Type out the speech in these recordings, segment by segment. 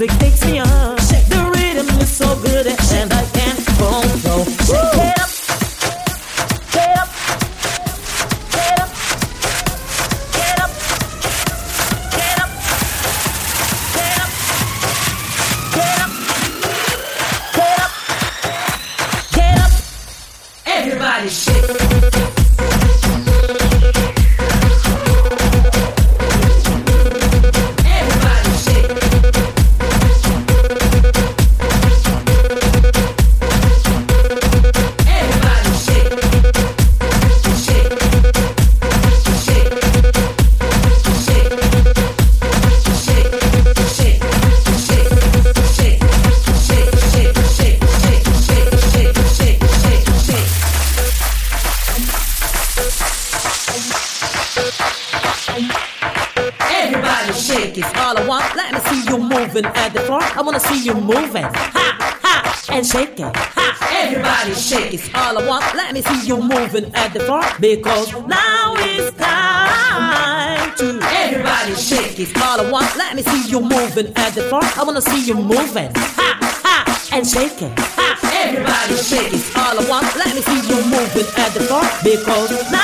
music takes me at the bar because now it's time to everybody shake it all I want. Let me see you moving at the bar. I wanna see you moving, ha ha, and shaking. Ha. Everybody shake it all I want. Let me see you moving at the bar because now.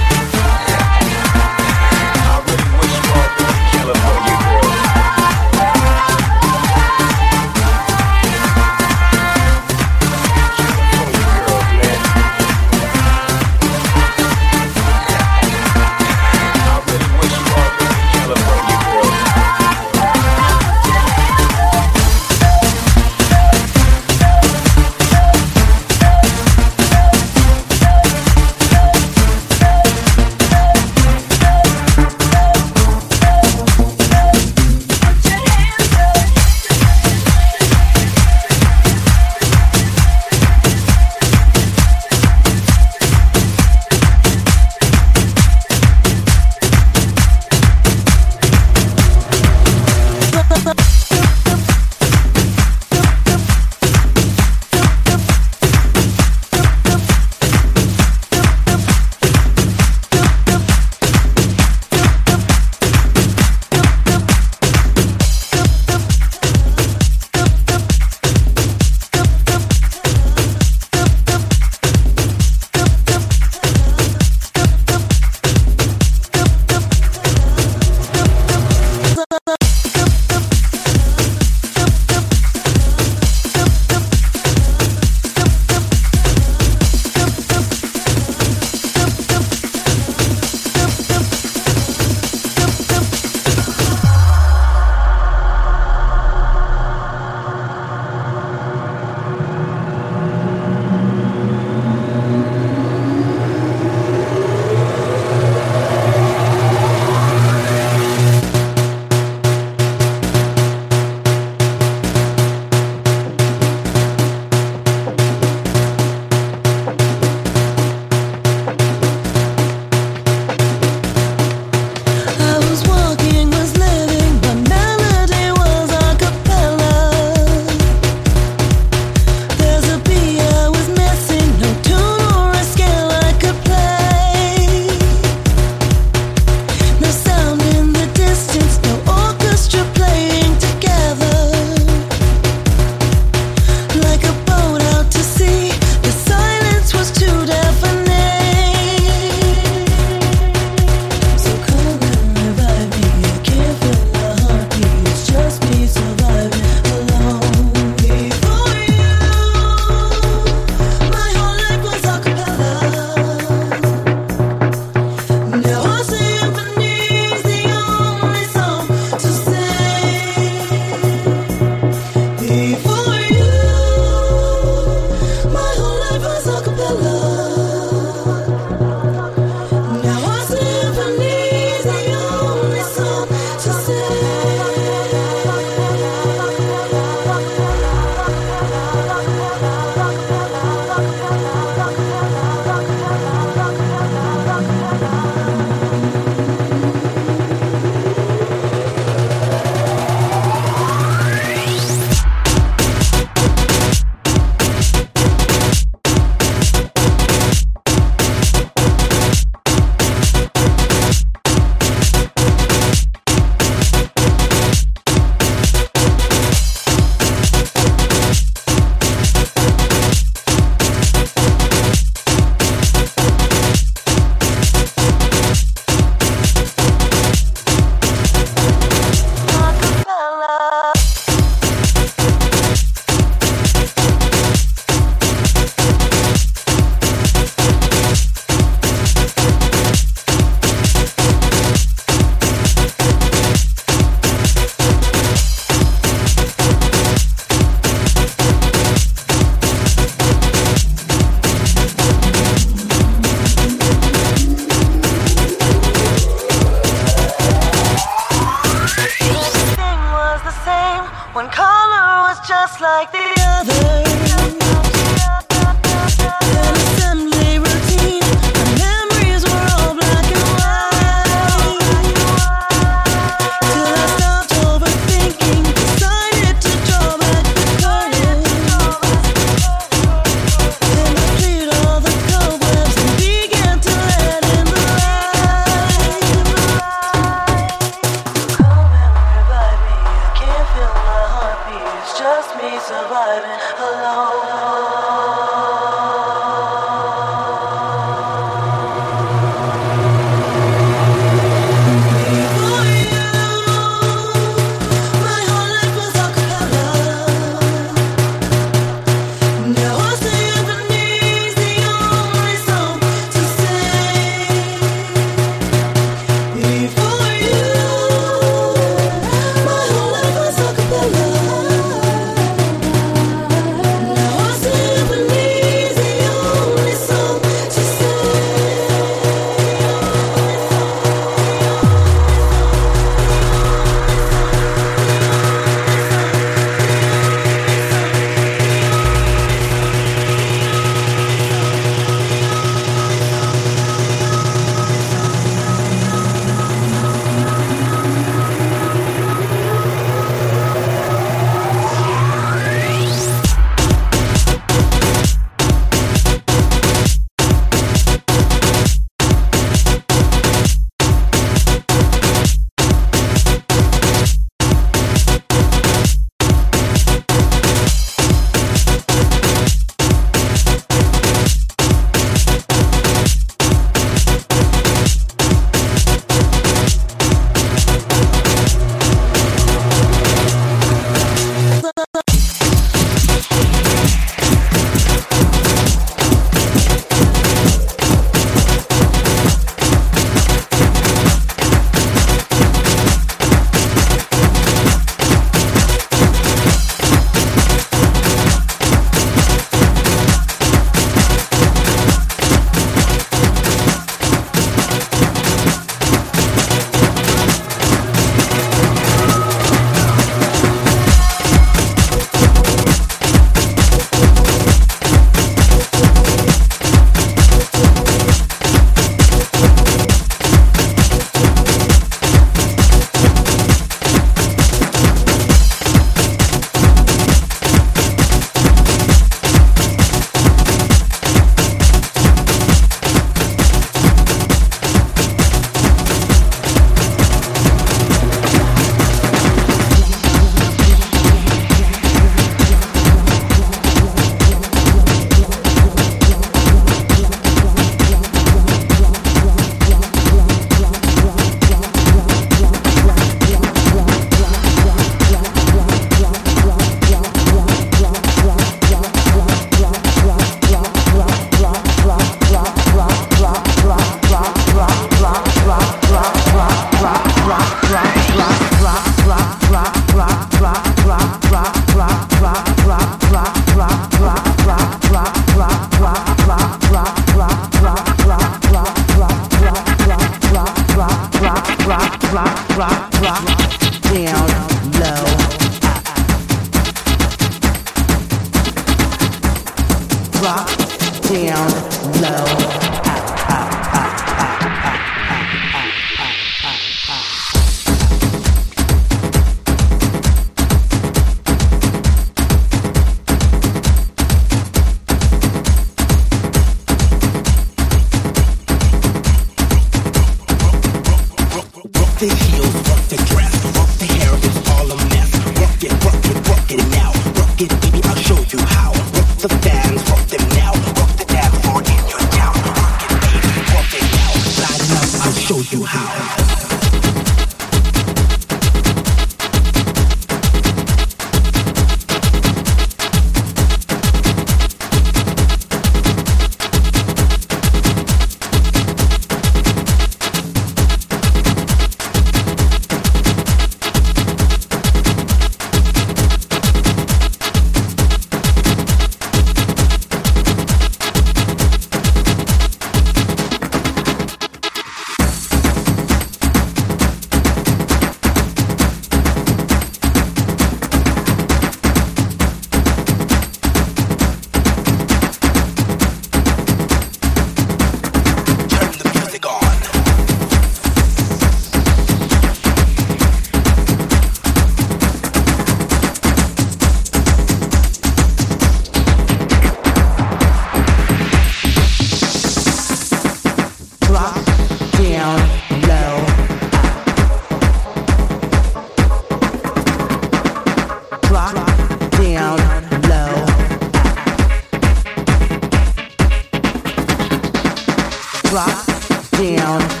Drop down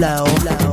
low. low.